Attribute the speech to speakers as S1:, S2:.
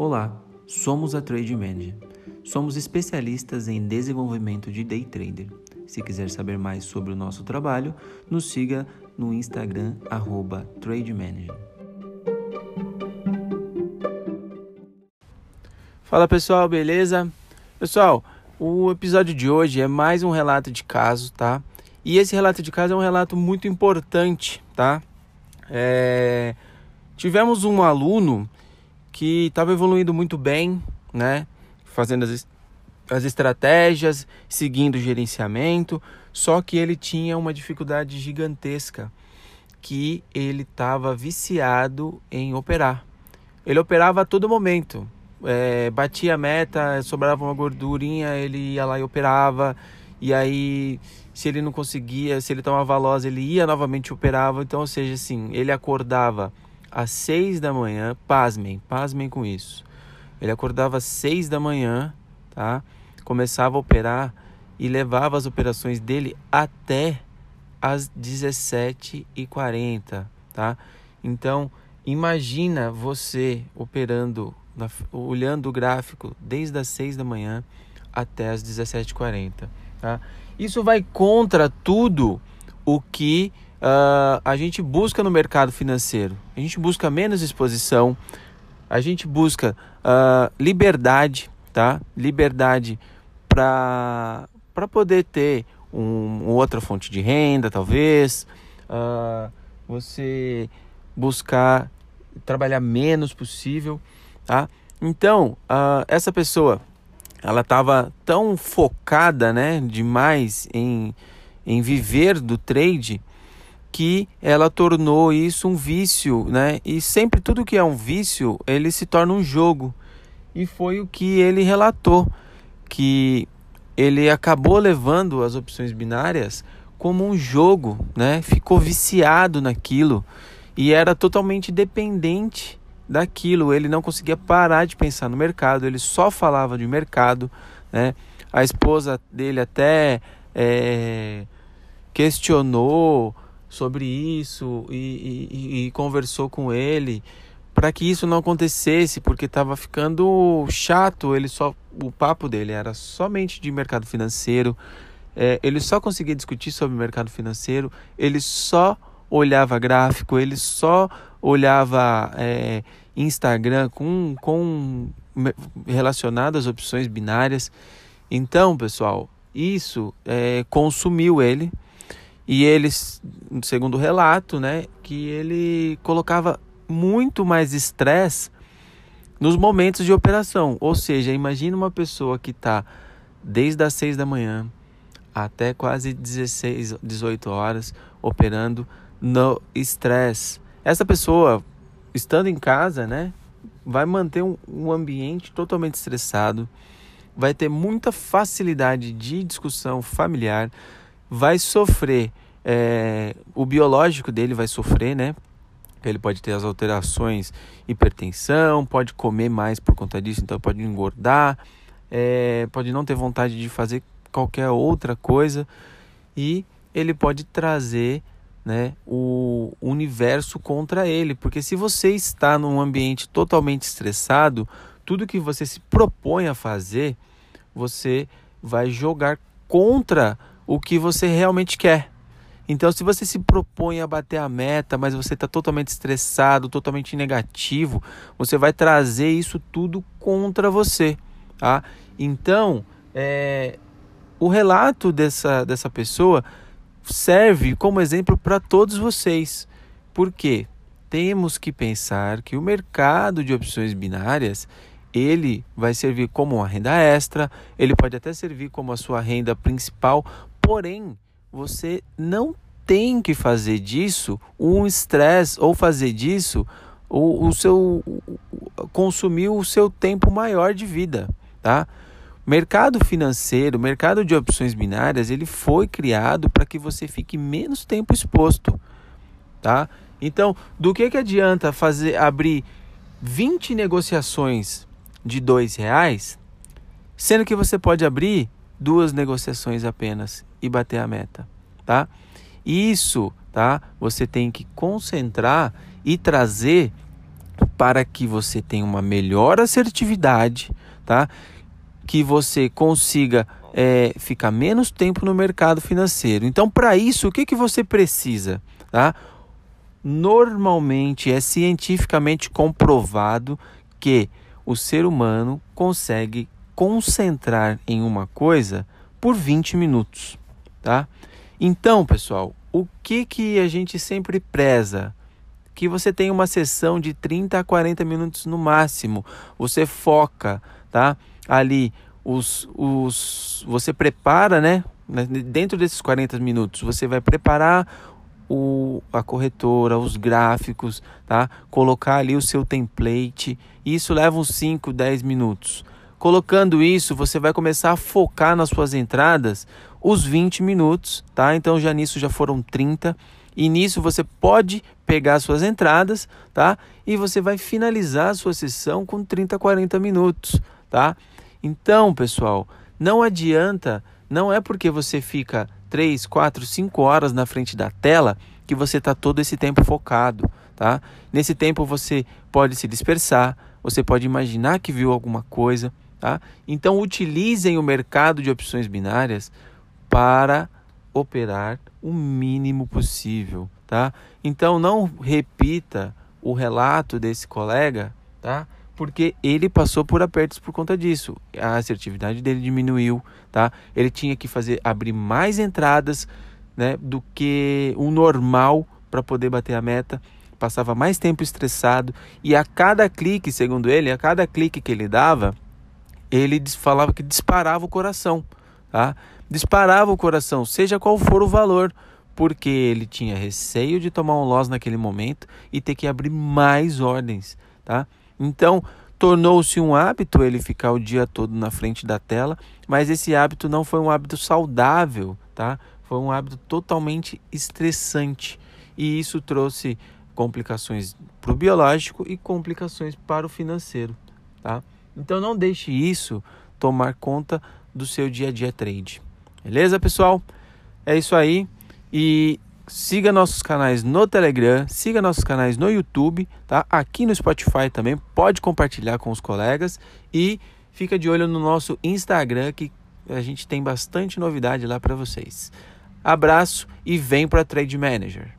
S1: Olá, somos a Trade Manager. Somos especialistas em desenvolvimento de day trader. Se quiser saber mais sobre o nosso trabalho, nos siga no Instagram @trademanager.
S2: Fala pessoal, beleza? Pessoal, o episódio de hoje é mais um relato de caso, tá? E esse relato de caso é um relato muito importante, tá? É... Tivemos um aluno que estava evoluindo muito bem, né? Fazendo as, as estratégias, seguindo o gerenciamento, só que ele tinha uma dificuldade gigantesca, que ele estava viciado em operar. Ele operava a todo momento, é, batia a meta, sobrava uma gordurinha, ele ia lá e operava. E aí, se ele não conseguia, se ele tomava loss, ele ia novamente operava. Então, ou seja, assim, ele acordava às seis da manhã, pasmem, pasmem com isso. Ele acordava às seis da manhã, tá? Começava a operar e levava as operações dele até às 17h40, tá? Então, imagina você operando, na, olhando o gráfico desde as 6 da manhã até as 17h40, tá? Isso vai contra tudo o que uh, a gente busca no mercado financeiro. A gente busca menos exposição, a gente busca uh, liberdade, tá? Liberdade para poder ter um, outra fonte de renda, talvez. Uh, você buscar trabalhar menos possível, tá? Então, uh, essa pessoa, ela estava tão focada, né, demais em, em viver do trade, que ela tornou isso um vício, né? E sempre tudo que é um vício, ele se torna um jogo. E foi o que ele relatou, que ele acabou levando as opções binárias como um jogo, né? Ficou viciado naquilo e era totalmente dependente daquilo. Ele não conseguia parar de pensar no mercado, ele só falava de mercado, né? A esposa dele até é, questionou sobre isso e, e, e conversou com ele para que isso não acontecesse, porque estava ficando chato. Ele só o papo dele era somente de mercado financeiro. É, ele só conseguia discutir sobre mercado financeiro. Ele só olhava gráfico. Ele só olhava é, Instagram com, com relacionado às opções binárias. Então, pessoal, isso é, consumiu ele e eles, segundo o relato, né, que ele colocava muito mais estresse nos momentos de operação. Ou seja, imagine uma pessoa que está desde as 6 da manhã até quase 16, 18 horas operando no estresse. Essa pessoa, estando em casa, né, vai manter um, um ambiente totalmente estressado, vai ter muita facilidade de discussão familiar, vai sofrer, é, o biológico dele vai sofrer, né? Ele pode ter as alterações, hipertensão, pode comer mais por conta disso, então pode engordar, é, pode não ter vontade de fazer qualquer outra coisa e ele pode trazer né, o universo contra ele, porque se você está num ambiente totalmente estressado, tudo que você se propõe a fazer, você vai jogar contra o que você realmente quer. Então, se você se propõe a bater a meta, mas você está totalmente estressado, totalmente negativo, você vai trazer isso tudo contra você, tá? Então, é, o relato dessa, dessa pessoa serve como exemplo para todos vocês. Porque temos que pensar que o mercado de opções binárias ele vai servir como uma renda extra, ele pode até servir como a sua renda principal, Porém, você não tem que fazer disso um estresse ou fazer disso o, o seu consumir o seu tempo maior de vida, tá? Mercado financeiro, mercado de opções binárias, ele foi criado para que você fique menos tempo exposto, tá? Então, do que que adianta fazer abrir 20 negociações de dois reais, sendo que você pode abrir duas negociações apenas e bater a meta, tá? Isso, tá? Você tem que concentrar e trazer para que você tenha uma melhor assertividade, tá? Que você consiga é, ficar menos tempo no mercado financeiro. Então, para isso, o que, que você precisa, tá? Normalmente é cientificamente comprovado que o ser humano consegue concentrar em uma coisa por 20 minutos, tá? Então, pessoal, o que que a gente sempre preza? Que você tem uma sessão de 30 a 40 minutos no máximo. Você foca, tá? Ali os, os você prepara, né? Dentro desses 40 minutos, você vai preparar o, a corretora, os gráficos, tá? Colocar ali o seu template. Isso leva uns 5, 10 minutos. Colocando isso, você vai começar a focar nas suas entradas os 20 minutos, tá? Então já nisso já foram 30. E nisso você pode pegar suas entradas, tá? E você vai finalizar a sua sessão com 30, 40 minutos, tá? Então, pessoal, não adianta, não é porque você fica 3, 4, 5 horas na frente da tela que você está todo esse tempo focado, tá? Nesse tempo você pode se dispersar, você pode imaginar que viu alguma coisa, tá? Então utilizem o mercado de opções binárias para operar o mínimo possível, tá? Então não repita o relato desse colega, tá? porque ele passou por apertos por conta disso. A assertividade dele diminuiu, tá? Ele tinha que fazer abrir mais entradas, né, do que o normal para poder bater a meta. Passava mais tempo estressado e a cada clique, segundo ele, a cada clique que ele dava, ele falava que disparava o coração, tá? Disparava o coração, seja qual for o valor, porque ele tinha receio de tomar um loss naquele momento e ter que abrir mais ordens, tá? Então, tornou-se um hábito ele ficar o dia todo na frente da tela, mas esse hábito não foi um hábito saudável, tá? Foi um hábito totalmente estressante e isso trouxe complicações para o biológico e complicações para o financeiro, tá? Então não deixe isso tomar conta do seu dia a dia trade. Beleza, pessoal? É isso aí. E siga nossos canais no Telegram, siga nossos canais no YouTube, tá? Aqui no Spotify também, pode compartilhar com os colegas e fica de olho no nosso Instagram que a gente tem bastante novidade lá para vocês. Abraço e vem para Trade Manager.